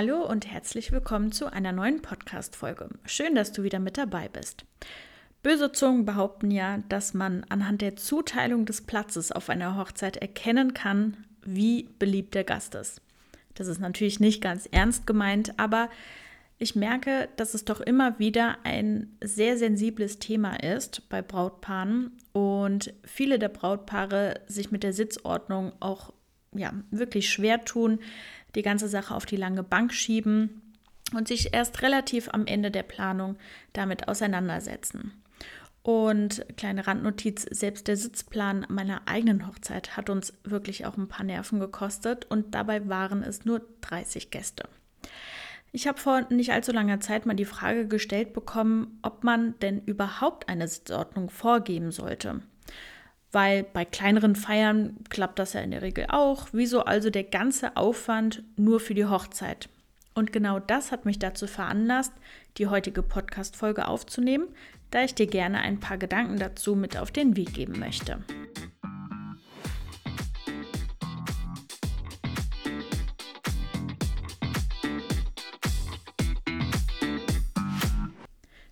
Hallo und herzlich willkommen zu einer neuen Podcast-Folge. Schön, dass du wieder mit dabei bist. Böse Zungen behaupten ja, dass man anhand der Zuteilung des Platzes auf einer Hochzeit erkennen kann, wie beliebt der Gast ist. Das ist natürlich nicht ganz ernst gemeint, aber ich merke, dass es doch immer wieder ein sehr sensibles Thema ist bei Brautpaaren und viele der Brautpaare sich mit der Sitzordnung auch ja, wirklich schwer tun, die ganze Sache auf die lange Bank schieben und sich erst relativ am Ende der Planung damit auseinandersetzen. Und kleine Randnotiz, selbst der Sitzplan meiner eigenen Hochzeit hat uns wirklich auch ein paar Nerven gekostet und dabei waren es nur 30 Gäste. Ich habe vor nicht allzu langer Zeit mal die Frage gestellt bekommen, ob man denn überhaupt eine Sitzordnung vorgeben sollte weil bei kleineren Feiern klappt das ja in der Regel auch. Wieso also der ganze Aufwand nur für die Hochzeit? Und genau das hat mich dazu veranlasst, die heutige Podcast-Folge aufzunehmen, da ich dir gerne ein paar Gedanken dazu mit auf den Weg geben möchte.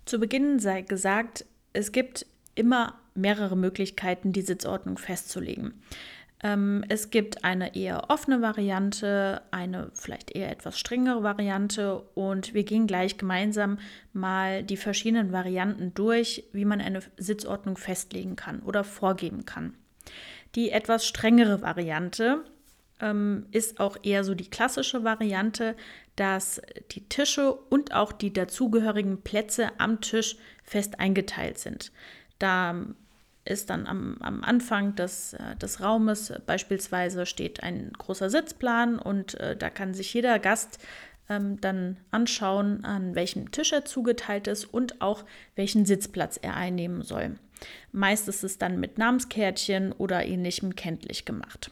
Zu Beginn sei gesagt, es gibt immer mehrere Möglichkeiten, die Sitzordnung festzulegen. Ähm, es gibt eine eher offene Variante, eine vielleicht eher etwas strengere Variante und wir gehen gleich gemeinsam mal die verschiedenen Varianten durch, wie man eine Sitzordnung festlegen kann oder vorgeben kann. Die etwas strengere Variante ähm, ist auch eher so die klassische Variante, dass die Tische und auch die dazugehörigen Plätze am Tisch fest eingeteilt sind. Da ist dann am, am Anfang des, äh, des Raumes beispielsweise steht ein großer Sitzplan und äh, da kann sich jeder Gast ähm, dann anschauen, an welchem Tisch er zugeteilt ist und auch welchen Sitzplatz er einnehmen soll. Meist ist es dann mit Namenskärtchen oder ähnlichem kenntlich gemacht.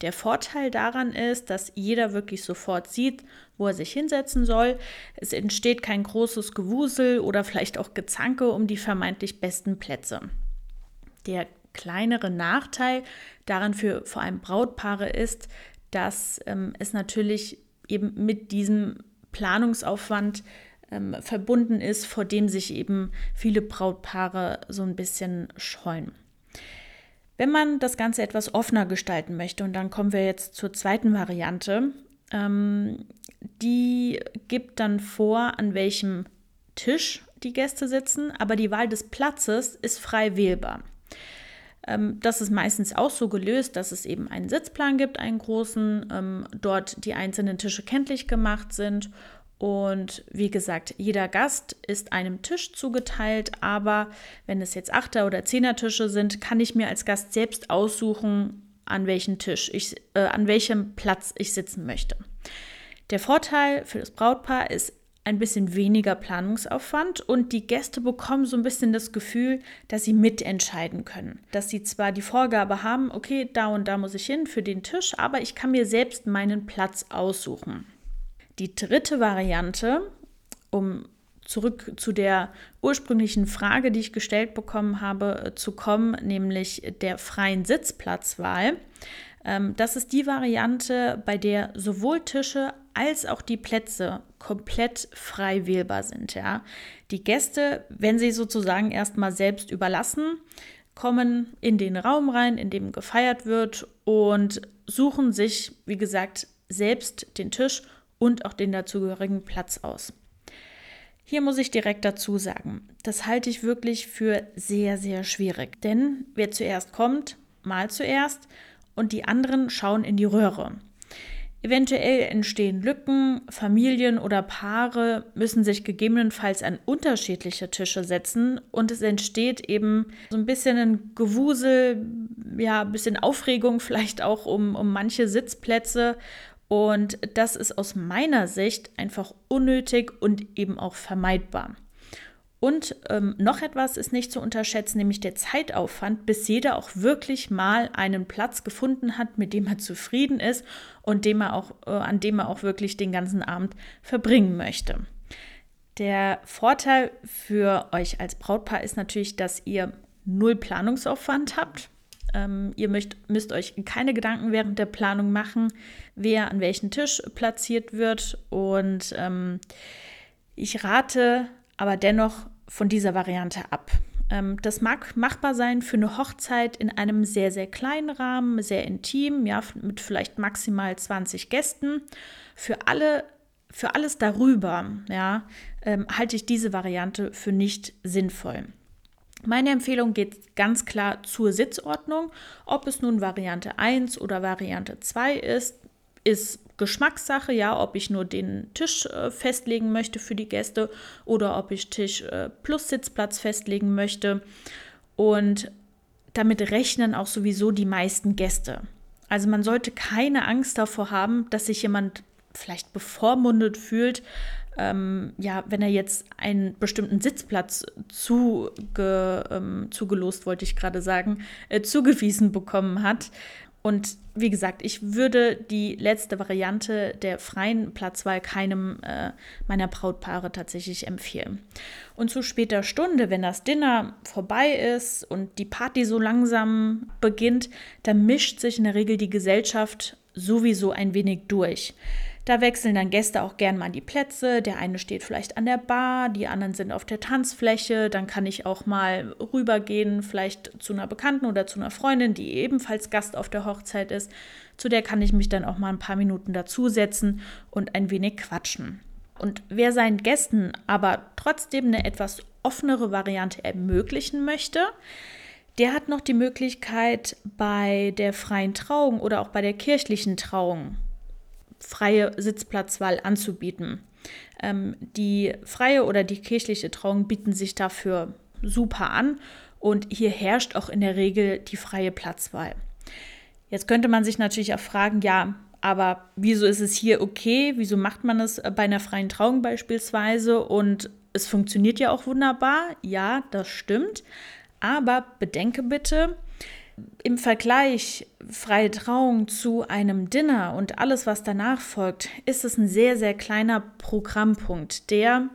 Der Vorteil daran ist, dass jeder wirklich sofort sieht, wo er sich hinsetzen soll. Es entsteht kein großes Gewusel oder vielleicht auch Gezanke um die vermeintlich besten Plätze. Der kleinere Nachteil daran für vor allem Brautpaare ist, dass ähm, es natürlich eben mit diesem Planungsaufwand ähm, verbunden ist, vor dem sich eben viele Brautpaare so ein bisschen scheuen. Wenn man das Ganze etwas offener gestalten möchte, und dann kommen wir jetzt zur zweiten Variante, ähm, die gibt dann vor, an welchem Tisch die Gäste sitzen, aber die Wahl des Platzes ist frei wählbar. Ähm, das ist meistens auch so gelöst, dass es eben einen Sitzplan gibt, einen großen, ähm, dort die einzelnen Tische kenntlich gemacht sind. Und wie gesagt, jeder Gast ist einem Tisch zugeteilt, aber wenn es jetzt Achter- oder Zehner-Tische sind, kann ich mir als Gast selbst aussuchen, an welchem Tisch ich, äh, an welchem Platz ich sitzen möchte. Der Vorteil für das Brautpaar ist ein bisschen weniger Planungsaufwand und die Gäste bekommen so ein bisschen das Gefühl, dass sie mitentscheiden können. Dass sie zwar die Vorgabe haben, okay, da und da muss ich hin für den Tisch, aber ich kann mir selbst meinen Platz aussuchen. Die dritte Variante, um zurück zu der ursprünglichen Frage, die ich gestellt bekommen habe, äh, zu kommen, nämlich der freien Sitzplatzwahl. Ähm, das ist die Variante, bei der sowohl Tische als auch die Plätze komplett frei wählbar sind. Ja? Die Gäste, wenn sie sozusagen erstmal selbst überlassen, kommen in den Raum rein, in dem gefeiert wird und suchen sich, wie gesagt, selbst den Tisch und auch den dazugehörigen Platz aus. Hier muss ich direkt dazu sagen, das halte ich wirklich für sehr, sehr schwierig. Denn wer zuerst kommt, mal zuerst und die anderen schauen in die Röhre. Eventuell entstehen Lücken, Familien oder Paare müssen sich gegebenenfalls an unterschiedliche Tische setzen und es entsteht eben so ein bisschen ein Gewusel, ja, ein bisschen Aufregung vielleicht auch um, um manche Sitzplätze und das ist aus meiner Sicht einfach unnötig und eben auch vermeidbar. Und ähm, noch etwas ist nicht zu unterschätzen, nämlich der Zeitaufwand, bis jeder auch wirklich mal einen Platz gefunden hat, mit dem er zufrieden ist und dem er auch, äh, an dem er auch wirklich den ganzen Abend verbringen möchte. Der Vorteil für euch als Brautpaar ist natürlich, dass ihr null Planungsaufwand habt. Ähm, ihr möcht, müsst euch keine Gedanken während der Planung machen, wer an welchen Tisch platziert wird. Und ähm, ich rate aber dennoch von dieser Variante ab. Ähm, das mag machbar sein für eine Hochzeit in einem sehr, sehr kleinen Rahmen, sehr intim, ja, mit vielleicht maximal 20 Gästen. Für alle für alles darüber ja, ähm, halte ich diese Variante für nicht sinnvoll. Meine Empfehlung geht ganz klar zur Sitzordnung. Ob es nun Variante 1 oder Variante 2 ist, ist Geschmackssache, ja, ob ich nur den Tisch äh, festlegen möchte für die Gäste oder ob ich Tisch äh, plus Sitzplatz festlegen möchte. Und damit rechnen auch sowieso die meisten Gäste. Also man sollte keine Angst davor haben, dass sich jemand vielleicht bevormundet fühlt, ähm, ja, wenn er jetzt einen bestimmten Sitzplatz zuge, ähm, zugelost, wollte ich gerade sagen, äh, zugewiesen bekommen hat. Und wie gesagt, ich würde die letzte Variante der freien Platzwahl keinem äh, meiner Brautpaare tatsächlich empfehlen. Und zu später Stunde, wenn das Dinner vorbei ist und die Party so langsam beginnt, dann mischt sich in der Regel die Gesellschaft sowieso ein wenig durch. Da wechseln dann Gäste auch gern mal die Plätze. Der eine steht vielleicht an der Bar, die anderen sind auf der Tanzfläche. Dann kann ich auch mal rübergehen, vielleicht zu einer Bekannten oder zu einer Freundin, die ebenfalls Gast auf der Hochzeit ist. Zu der kann ich mich dann auch mal ein paar Minuten dazusetzen und ein wenig quatschen. Und wer seinen Gästen aber trotzdem eine etwas offenere Variante ermöglichen möchte, der hat noch die Möglichkeit, bei der freien Trauung oder auch bei der kirchlichen Trauung freie Sitzplatzwahl anzubieten. Ähm, die freie oder die kirchliche Trauung bieten sich dafür super an und hier herrscht auch in der Regel die freie Platzwahl. Jetzt könnte man sich natürlich auch fragen, ja, aber wieso ist es hier okay? Wieso macht man es bei einer freien Trauung beispielsweise? Und es funktioniert ja auch wunderbar. Ja, das stimmt. Aber bedenke bitte, im Vergleich freie Trauung zu einem Dinner und alles, was danach folgt, ist es ein sehr, sehr kleiner Programmpunkt, der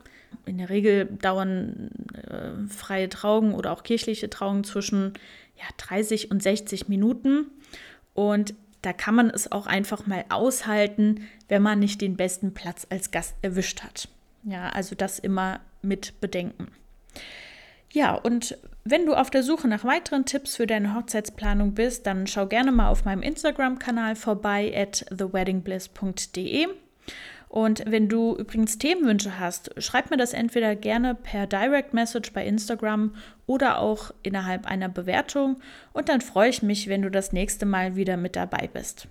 in der Regel dauern äh, freie Trauungen oder auch kirchliche Trauungen zwischen ja, 30 und 60 Minuten. Und da kann man es auch einfach mal aushalten, wenn man nicht den besten Platz als Gast erwischt hat. Ja, also das immer mit bedenken. Ja, und wenn du auf der Suche nach weiteren Tipps für deine Hochzeitsplanung bist, dann schau gerne mal auf meinem Instagram-Kanal vorbei at theweddingbliss.de. Und wenn du übrigens Themenwünsche hast, schreib mir das entweder gerne per Direct Message bei Instagram oder auch innerhalb einer Bewertung. Und dann freue ich mich, wenn du das nächste Mal wieder mit dabei bist.